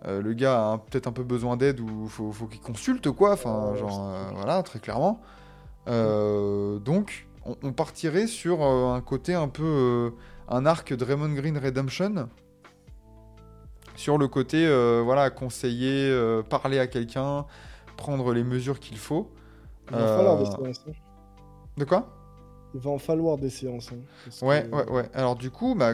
euh, le gars a peut-être un peu besoin d'aide ou faut, faut qu'il consulte quoi, enfin, Ouais, genre voilà, très clairement. Donc, on, partirait sur un côté un peu euh, un arc Draymond Green Redemption. Sur le côté, euh, voilà, conseiller, euh, parler à quelqu'un, prendre les mesures qu'il faut. Il va en falloir des Euh, séances. hein. De quoi? Il va en falloir des séances. hein, Ouais, que- ouais, ouais. Alors du coup, bah,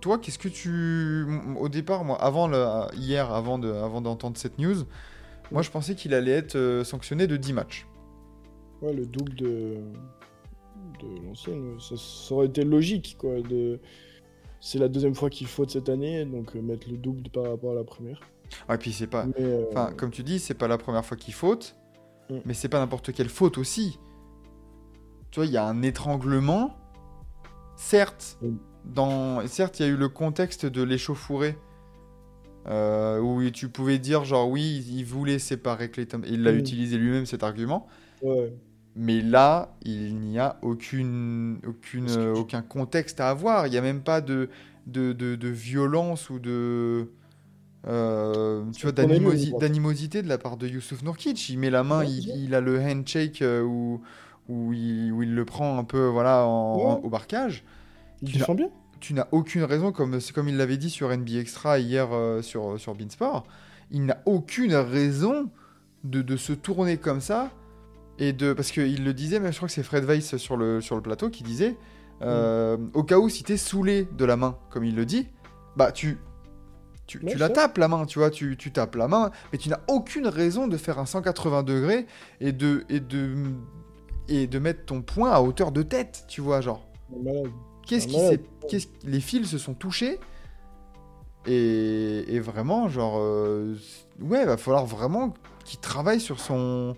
toi, qu'est-ce que tu... Au départ, moi, avant le... hier, avant de... avant d'entendre cette news, moi, je pensais qu'il allait être sanctionné de 10 matchs. Ouais, le double de, de l'ancienne. Ça, ça aurait été logique, quoi. De... C'est la deuxième fois qu'il faute cette année, donc euh, mettre le double par rapport à la première. Ah, et puis c'est pas... Mais, euh, Enfin, comme tu dis, c'est pas la première fois qu'il faute, Mm. mais c'est pas n'importe quelle faute aussi. Tu vois, il y a un étranglement. Certes, Mm. dans... certes, il y a eu le contexte de l'échauffourée. euh, où tu pouvais dire genre oui il voulait séparer Clayton il l'a Mm. utilisé lui-même cet argument ouais. Mais là, il n'y a aucune, aucune, euh, aucun contexte à avoir. Il n'y a même pas de, de, de, de violence ou de. euh, tu vois, d'animosi- d'animosité de la part de Youssouf Nourkic. Il met la main, il, a le handshake euh, où, où, il, où il le prend un peu voilà, en- Ouais. en- au barquage. Il Tu défend bien. Tu n'as aucune raison, comme, c'est comme il l'avait dit sur NB Extra hier euh, sur, sur Beansport, il n'a aucune raison de, de se tourner comme ça. Et de, parce qu'il le disait, mais je crois que c'est Fred Weiss sur le, sur le plateau qui disait euh, au cas où si t'es saoulé de la main, comme il le dit, bah tu, tu, tu la tapes la main, tu vois, tu, tu tapes la main, mais tu n'as aucune raison de faire un 180 degrés et de, et de, et de mettre ton poing à hauteur de tête, tu vois, genre. Qu'est-ce qui s'est, qu'est-ce- les fils se sont touchés et, et vraiment genre euh, ouais va falloir vraiment qu'il travaille sur son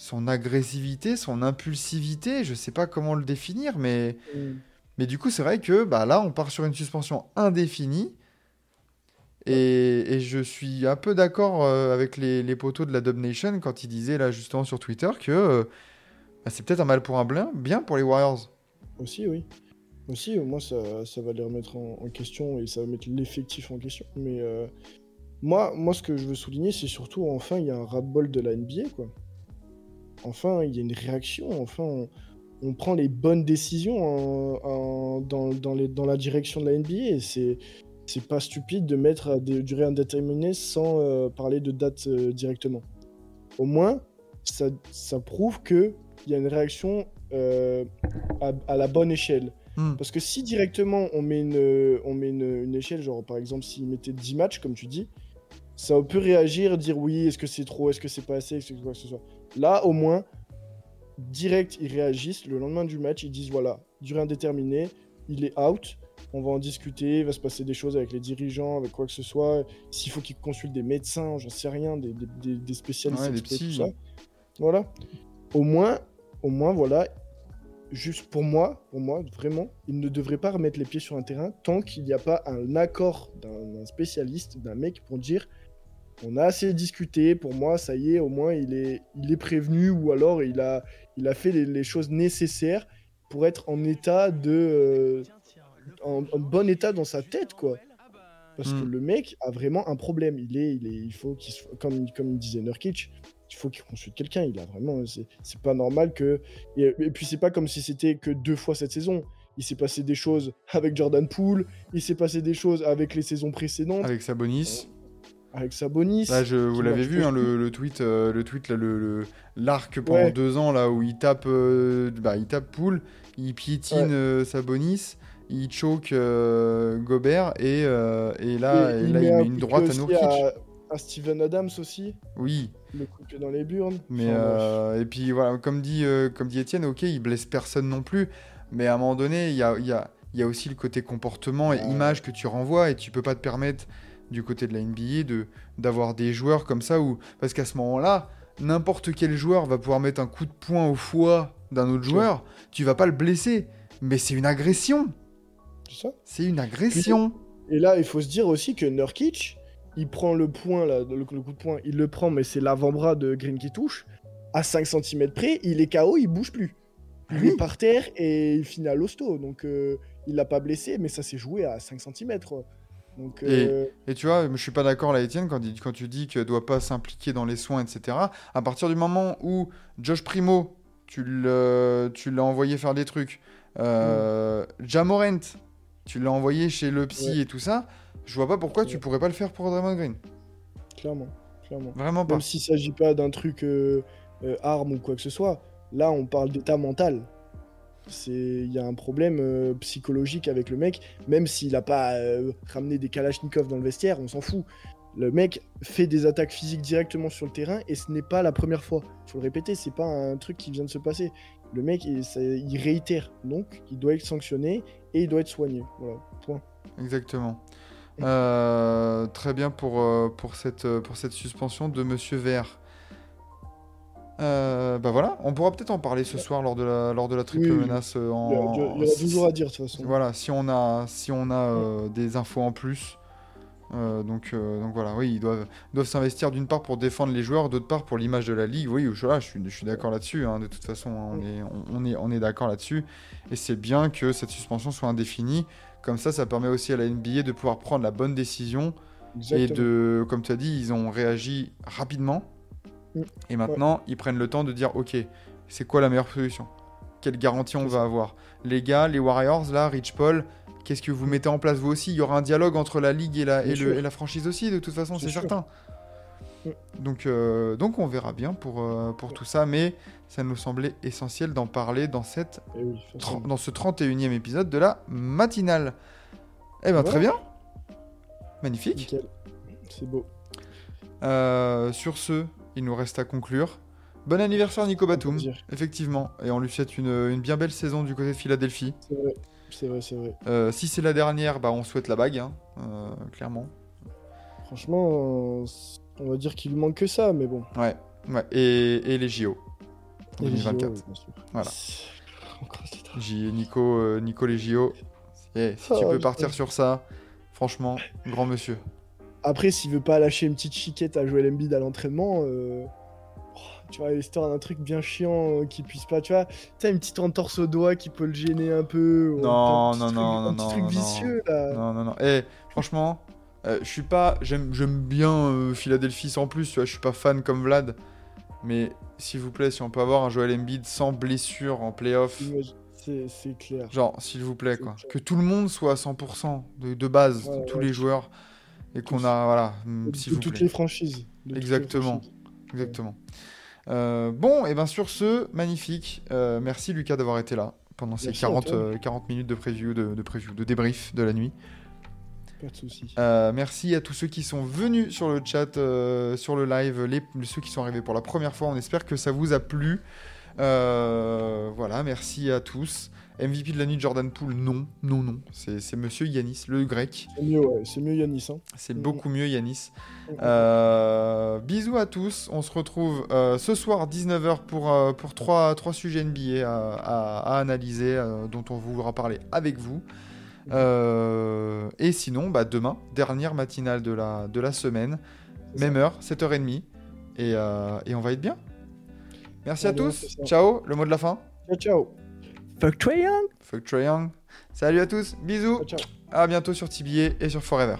son agressivité, son impulsivité, je sais pas comment le définir mais Mm. mais du coup c'est vrai que bah là on part sur une suspension indéfinie et, et je suis un peu d'accord euh, avec les, les poteaux de la Dub Nation quand ils disaient là justement sur Twitter que euh, bah, c'est peut-être un mal pour un bien, bien pour les Warriors. Aussi, oui. Aussi, au moins, ça, ça va les remettre en, en question et ça va mettre l'effectif en question. Mais euh, moi, moi, ce que je veux souligner, c'est surtout, enfin, il y a un ras-bol de la NBA, quoi. Enfin, il y a une réaction. Enfin, on, on prend les bonnes décisions en- en- dans, dans les, dans la direction de la NBA. Et c'est, c'est pas stupide de mettre à des durées indéterminées sans euh, parler de date euh, directement. Au moins, ça, ça prouve qu'il y a une réaction euh, à, à la bonne échelle. Hmm. Parce que si directement on met une, on met une, une échelle, genre par exemple s'il mettait 10 matchs, comme tu dis, ça peut réagir, dire oui, est-ce que c'est trop, est-ce que c'est pas assez, est-ce que quoi que ce soit. Là, au moins, direct, ils réagissent. Le lendemain du match, ils disent voilà, durée indéterminée, il est out, on va en discuter, il va se passer des choses avec les dirigeants, avec quoi que ce soit. S'il faut qu'ils consultent des médecins, j'en sais rien, des, des- des- des spécialistes, Ouais, experts, tout ça. Voilà. Au moins, au moins, voilà, juste pour moi, pour moi, vraiment, il ne devrait pas remettre les pieds sur un terrain tant qu'il n'y a pas un accord d'un spécialiste, d'un mec pour dire on a assez discuté, pour moi, ça y est, au moins il est, il est prévenu ou alors il a, il a fait les, les choses nécessaires pour être en état de. euh, en, en bon état dans sa tête, quoi. Parce que Mm. le mec a vraiment un problème. Il est, il est, il faut qu'il, comme, comme disait Nurkic, il faut qu'il consulte quelqu'un. Il a vraiment, c'est, c'est pas normal que. Et, et puis c'est pas comme si c'était que deux fois cette saison. Il s'est passé des choses avec Jordan Poole. Il s'est passé des choses avec les saisons précédentes, avec, Avec Sabonis. Là, je, vous l'avez vu, hein, le, le tweet, euh, le tweet là, le, l'arc pendant Ouais. deux ans là où il tape, euh, bah, il tape Poole, il piétine Ouais. euh, Sabonis, il choke euh, Gobert et, et là, Et et là, il met une droite à aussi Nourkic. à- un Steven Adams aussi, Oui, le coup que dans les burnes. mais Enfin, et puis voilà, comme dit, comme dit Étienne, ok, il blesse personne non plus, mais à un moment donné, il y a, il y a- y a aussi le côté comportement et image que tu renvoies et tu peux pas te permettre du côté de la NBA de d'avoir des joueurs comme ça où parce qu'à ce moment-là, n'importe quel joueur va pouvoir mettre un coup de poing au foie d'un autre Ouais. joueur, tu vas pas le blesser, mais c'est une agression, C'est ça. c'est une agression. Et là, il faut se dire aussi que Nurkic, il prend le point, là, le, le coup de poing, il le prend, mais c'est l'avant-bras de Green qui touche. À 5 cm près, il est KO, il bouge plus. Il Oui. est par terre et il finit à l'hosto. Donc, euh, il l'a pas blessé, mais ça s'est joué à 5 cm. Donc, euh, Et tu vois, je suis pas d'accord là, Étienne, quand, tu dis qu'il doit pas s'impliquer dans les soins, etc. À partir du moment où Josh Primo, tu l'as envoyé faire des trucs, euh, Jamorant, tu l'as envoyé chez le psy Ouais. et tout ça, je vois pas pourquoi tu pourrais pas le faire pour Draymond Green. clairement, clairement. Vraiment pas. Même s'il s'agit pas d'un truc euh, arme ou quoi que ce soit, là, on parle d'état mental. Il y a un problème euh, psychologique avec le mec, même s'il a pas euh, ramené des Kalachnikov dans le vestiaire, on s'en fout. Le mec fait des attaques physiques directement sur le terrain et ce n'est pas la première fois. Faut le répéter, c'est pas un truc qui vient de se passer. Le mec, il, ça- il réitère, donc il doit être sanctionné et il doit être soigné. Voilà, point. Exactement. Euh, très bien pour, pour, cette, pour cette suspension de Monsieur Vert. Euh, bah voilà, on pourra peut-être en parler ce soir lors de la, lors de la triple Oui, oui. menace. euh, Il y, a, en... il y a- toujours à dire de toute façon. Voilà, si on a, si on a euh, des infos en plus. Euh, donc, donc voilà, oui, ils doivent, doivent s'investir d'une part pour défendre les joueurs, d'autre part pour l'image de la ligue. Oui, je, suis, je suis d'accord là-dessus. hein, de toute façon, hein, on est, on, on est, on est d'accord là-dessus. Et c'est bien que cette suspension soit indéfinie. Comme ça, ça permet aussi à la NBA de pouvoir prendre la bonne décision. Et de, comme tu as dit, ils ont réagi rapidement. Mm. Et maintenant, ils prennent le temps de dire, ok, c'est quoi la meilleure solution? Quelle garantie on va avoir? Les gars, les Warriors, là, Rich Paul, qu'est-ce que vous mettez en place vous aussi? Il y aura un dialogue entre la ligue et la, Bien et le- sûr. et la franchise aussi, de toute façon, C'est sûr. certain. Mm. Donc, euh, donc on verra bien pour, euh, pour tout ça, mais ça nous semblait essentiel d'en parler dans, cette, Eh oui, dans ce 31e épisode de la matinale. Eh ben très Voilà. bien. Magnifique. C'est beau. Euh, sur ce, il nous reste à conclure. Bon anniversaire Nico Batum, effectivement, et on lui souhaite une, une bien belle saison du côté de Philadelphie. C'est vrai. C'est vrai, c'est vrai. Euh, si c'est la dernière, bah on souhaite la bague, hein, euh, clairement. Franchement, on va dire qu'il lui manque que ça, mais bon. Ouais, ouais. Et, et les JO. Et les JO, 2024. oui, bien sûr. Voilà. J- Nico, euh, Nico les JO. Eh, si tu Oh, peux partir sur ça, franchement, grand monsieur. Après, s'il veut pas lâcher une petite chiquette à Joel Embiid à l'entraînement, euh, oh, tu vois, histoire d'un truc bien chiant euh, qui puisse pas, tu vois, tu sais, une petite entorse au doigt qui peut le gêner un peu. ou Non, un petit non, truc- non, un non, petit non, truc non. vicieux là. Non, non, non. Eh, franchement, euh, je suis pas. J'aime bien euh, Philadelphie sans plus, tu vois, je suis pas fan comme Vlad. Mais s'il vous plaît, si on peut avoir un Joel Embiid sans blessure en playoff, C'est clair. genre, s'il vous plaît, quoi. clair. Que tout le monde soit à 100% de, de base, Ouais, tous ouais. les joueurs. Et qu'on a. Voilà, De, mm, de s'il vous toutes plaît. les franchises. Les Exactement. franchises. Exactement. Euh, bon, et bien sur ce, magnifique. Euh, merci Lucas d'avoir été là pendant ces Merci à 40, toi. euh, 40 minutes de preview, de, de preview, de débrief de la nuit. Pas de soucis. Euh, merci à tous ceux qui sont venus sur le chat, sur le live, les, ceux qui sont arrivés pour la première fois. On espère que ça vous a plu. Voilà, merci à tous. MVP de la nuit, Jordan Poole, non, non, non. C'est Monsieur Yanis, le grec. C'est mieux, ouais. C'est mieux Yanis. Hein. C'est Mhm. beaucoup mieux Yanis. Euh, bisous à tous. On se retrouve euh, ce soir 19h pour, euh, pour trois, trois sujets NBA à, à- à analyser, euh, dont on voudra parler avec vous. Euh, et sinon, bah, demain, dernière matinale de la, de la semaine, même heure, 7h30. Et, et on va être bien. Merci à tous. Ciao. Le mot de la fin. Ciao, ciao. Fuck Trae Young. Fuck Trae Young. Salut à tous. Bisous. Ciao. À bientôt sur TBA et sur Forever.